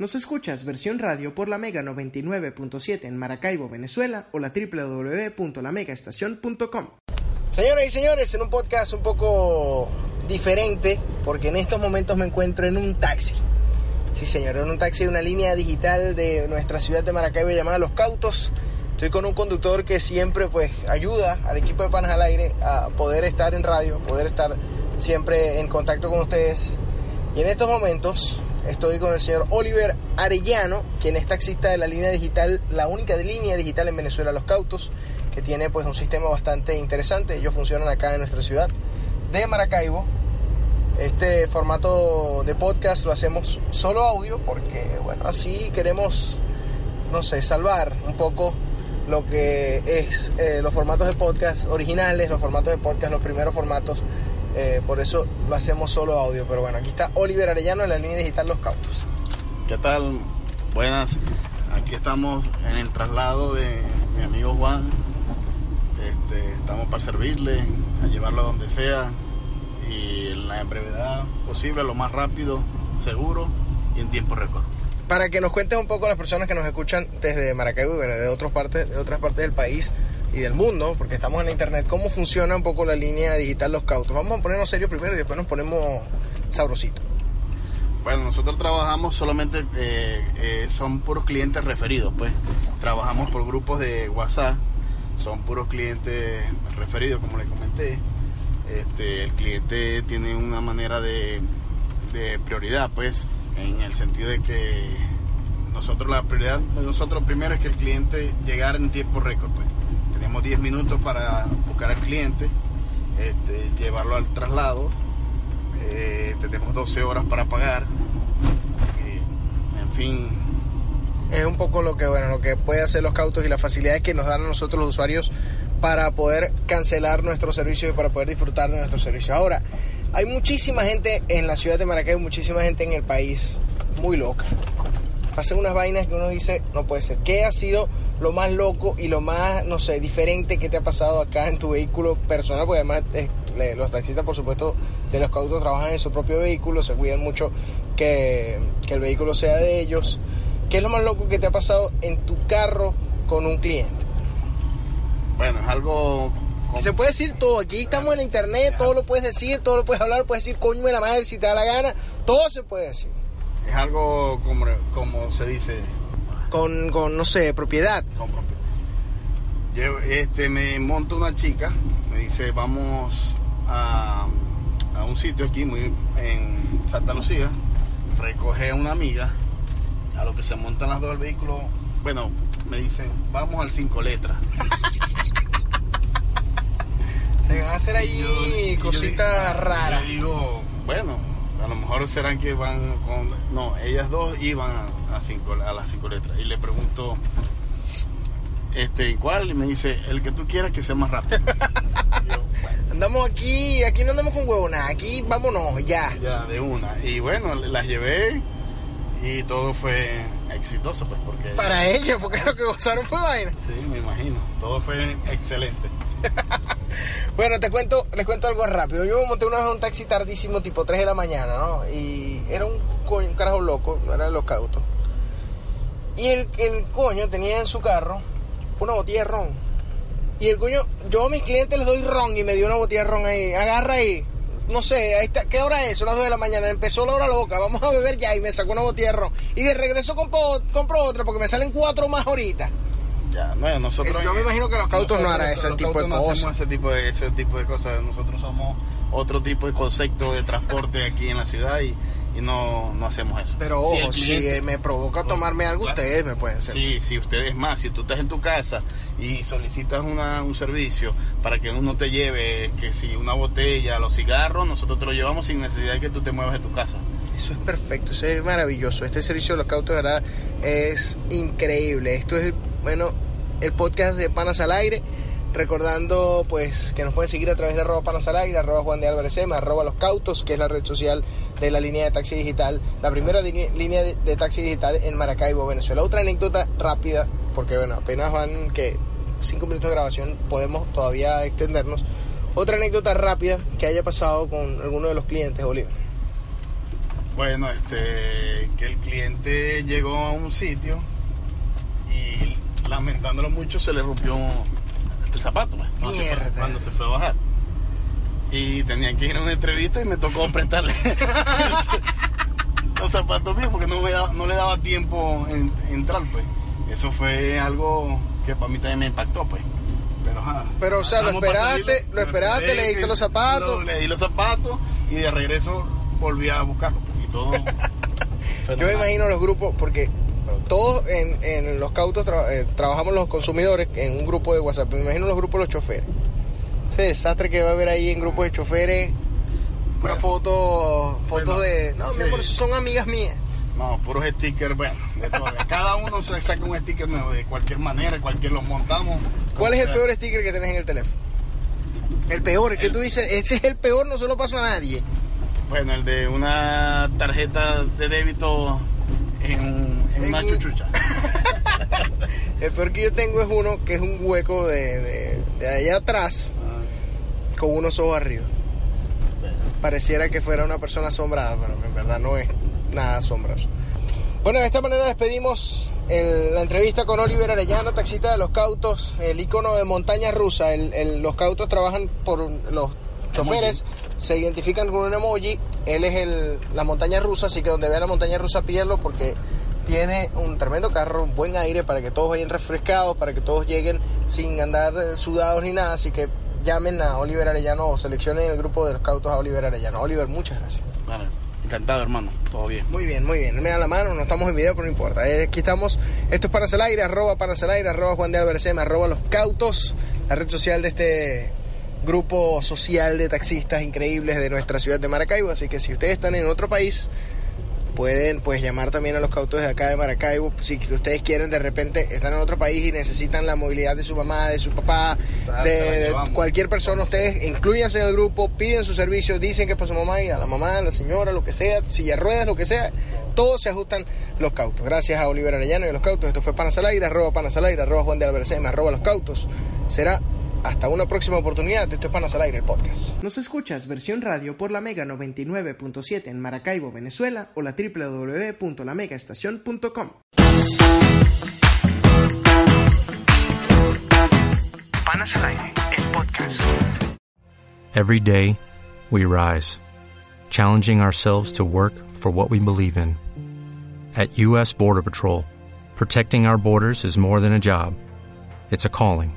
Nos escuchas versión radio por la Mega 99.7 en Maracaibo, Venezuela o la www.lamegaestacion.com. Señoras y señores, en un podcast un poco diferente porque en estos momentos me encuentro en un taxi. Sí, señor, en un taxi de una línea digital de nuestra ciudad de Maracaibo llamada Los Cautos. Estoy con un conductor que siempre pues ayuda al equipo de Panas al Aire a poder estar en radio, poder estar siempre en contacto con ustedes. Y en estos momentos estoy con el señor Oliver Arellano, quien es taxista de la línea digital, la única línea digital en Venezuela, Los Cautos, que tiene pues un sistema bastante interesante. Ellos funcionan acá en nuestra ciudad de Maracaibo. Este formato de podcast lo hacemos solo audio porque, bueno, así queremos, no sé, salvar un poco lo que es eh, los formatos de podcast originales, los formatos de podcast, los primeros formatos. Eh, por eso lo hacemos solo audio. Pero bueno, aquí está Oliver Arellano en la línea digital Los Cautos. ¿Qué tal? Buenas. Aquí estamos en el traslado de mi amigo Juan. Este, estamos para servirle, a llevarlo a donde sea y en la brevedad posible, lo más rápido, seguro y en tiempo récord. Para que nos cuenten un poco las personas que nos escuchan desde Maracaibo y bueno, de otras partes, de otras partes del país y del mundo, porque estamos en internet, cómo funciona un poco la línea digital Los Cautos. Vamos a ponernos serios primero y después nos ponemos sabrosito. Bueno, nosotros trabajamos solamente, eh, eh, son puros clientes referidos, pues. Trabajamos por grupos de WhatsApp, son puros clientes referidos, como les comenté. Este, el cliente tiene una manera de, de prioridad, pues, en el sentido de que nosotros la prioridad de nosotros primero es que el cliente llegara en tiempo récord, pues. Tenemos 10 minutos para buscar al cliente, este, llevarlo al traslado, eh, tenemos 12 horas para pagar, eh, en fin, Es un poco lo que, bueno, lo que puede hacer los cautos y las facilidades que nos dan a nosotros los usuarios para poder cancelar nuestro servicio y para poder disfrutar de nuestro servicio. Ahora, hay muchísima gente en la ciudad de Maracaibo, muchísima gente en el país muy loca. Hacen unas vainas que uno dice, no puede ser. ¿Qué ha sido lo más loco y lo más, no sé, diferente que te ha pasado acá en tu vehículo personal? Porque además eh, los taxistas, por supuesto, de los cautos trabajan en su propio vehículo, se cuidan mucho que, que el vehículo sea de ellos. ¿Qué es lo más loco que te ha pasado en tu carro con un cliente? bueno, es algo... Se puede decir todo, aquí estamos en internet, todo lo puedes decir, todo lo puedes hablar, puedes decir coño de la madre si te da la gana, todo se puede decir. Es algo como, como se dice, Con, con no sé, propiedad. con propiedad. Yo, este, me monta una chica, me dice, vamos a, a un sitio aquí muy en Santa Lucía, recoge a una amiga, a lo que se montan las dos al vehículo, bueno, me dicen, vamos al cinco letras. Se van a hacer ahí cositas raras. Yo digo, bueno, a lo mejor serán que van con... No, ellas dos iban a, a cinco, a las cinco letras. Y le pregunto, este, ¿cuál? Y me dice, el que tú quieras que sea más rápido. Y yo, bueno, Andamos aquí, aquí no andamos con huevona, aquí vámonos, ya. ya, de una. Y bueno, las llevé y todo fue exitoso, pues, porque... Para ellos, porque lo que gozaron fue vaina. Sí, me imagino. Todo fue excelente. Bueno, te cuento, les cuento algo rápido. Yo monté una vez un taxi tardísimo, tipo 3 de la mañana, ¿no? Y era un, coño, un carajo loco, era cautos. Y el, el coño tenía en su carro una botella de ron. Y el coño, yo a mis clientes les doy ron y me dio una botella de ron ahí. Agarra ahí. No sé, ahí está. ¿qué hora es? Son las 2 de la mañana. Empezó la hora loca. Vamos a beber ya. Y me sacó una botella de ron. Y de regreso compro, compro otra porque me salen cuatro más ahorita. Ya, no, nosotros... Yo me imagino que los cautos no harán ese tipo de no cosas. ese tipo de ese tipo de cosas nosotros somos otro tipo de concepto de transporte aquí en la ciudad y, y no, no hacemos eso. Pero Si ojo, si, cliente- eh, me provoca tomarme algo, Claro. ustedes me pueden hacer. Sí, sí, ustedes más, si tú estás en tu casa y solicitas una, un servicio para que uno te lleve, que si una botella, los cigarros, nosotros te lo llevamos sin necesidad de que tú te muevas de tu casa. Eso es perfecto, eso es maravilloso. Este servicio de los cautos, de verdad, es increíble. Esto es, bueno, el podcast de Panas al Aire. Recordando, pues, que nos pueden seguir a través de arroba Panas al Aire, arroba Juan de Álvarez M, arroba Los Cautos, que es la red social de la línea de taxi digital, la primera línea de, de taxi digital en Maracaibo, Venezuela. Otra anécdota rápida, porque, bueno, apenas van, que cinco minutos de grabación, podemos todavía extendernos. Otra anécdota rápida que haya pasado con alguno de los clientes, Oliver. Bueno, este, que el cliente llegó a un sitio y lamentándolo mucho se le rompió el zapato pues, cuando, se fue, Mierda. cuando se fue a bajar. Y tenía que ir a una entrevista y me tocó prestarle los zapatos míos porque no, me daba- no le daba tiempo en, entrar pues. Eso fue algo que para mí también me impactó pues. Pero, ajá, Pero, o sea, lo esperaste, lo esperaste, esperé, le diste los zapatos. lo- le di los zapatos y de regreso volví a buscarlo pues, y todo. Yo me imagino los grupos, porque todos en, en los cautos tra- eh, trabajamos los consumidores en un grupo de WhatsApp. Me imagino los grupos de los choferes. Ese desastre que va a haber ahí en grupos de choferes. Una Bueno. foto, fotos Bueno, de. No, sí. amor, eso son amigas mías. No, puros stickers, bueno, de todo. Cada uno se saca un sticker nuevo de cualquier manera, cualquier los montamos. ¿Cuál es el sea. peor sticker que tenés en el teléfono? El peor, el que tú dices, ese es el peor, no se lo paso a nadie. Bueno, el de una tarjeta de débito en, chuchucha. El peor que yo tengo es uno que es un hueco de, de, de allá atrás con unos ojos arriba. Pareciera que fuera una persona asombrada, pero en verdad no es nada asombroso. Bueno, de esta manera despedimos el- la entrevista con Oliver Arellano, taxista de los cautos, el icono de montaña rusa. El- el- los cautos trabajan por los choferes, se identifican con un emoji. Él es el, la montaña rusa, así que donde vea la montaña rusa pídelo porque tiene un tremendo carro, un buen aire para que todos vayan refrescados, para que todos lleguen sin andar eh, sudados ni nada. Así que llamen a Oliver Arellano o seleccionen el grupo de los cautos a Oliver Arellano. Oliver, muchas gracias. Vale, encantado, hermano. Todo bien. Muy bien, muy bien. Él me da la mano, no estamos en video, pero no importa. Eh, Aquí estamos. Esto es Panas al Aire, arroba Panas al Aire, arroba Juan de Álvarez arroba Los Cautos, la red social de este grupo social de taxistas increíbles de nuestra ciudad de Maracaibo. Así que si ustedes están en otro país, pueden pues llamar también a los cautos de acá de Maracaibo. Si ustedes quieren de repente están en otro país y necesitan la movilidad de su mamá, de su papá, de, cualquier persona, ustedes incluyanse en el grupo, piden su servicio, dicen que es para su mamá y a la mamá, a la señora, lo que sea, silla de ruedas, lo que sea, todos se ajustan los cautos. Gracias a Oliver Arellano y a los cautos. Esto fue Panas al Aire, arroba Panas al Aire, arroba Juan de M, arroba los cautos. Será hasta una próxima oportunidad. Esto es Panas al Aire, el podcast. Nos escuchas versión radio por la Mega 99.7 en Maracaibo, Venezuela o la www.lamegaestacion.com. Panas al aire, el podcast. Every day, we rise, challenging ourselves to work for what we believe in. At U.S. Border Patrol, protecting our borders is more than a job, it's a calling.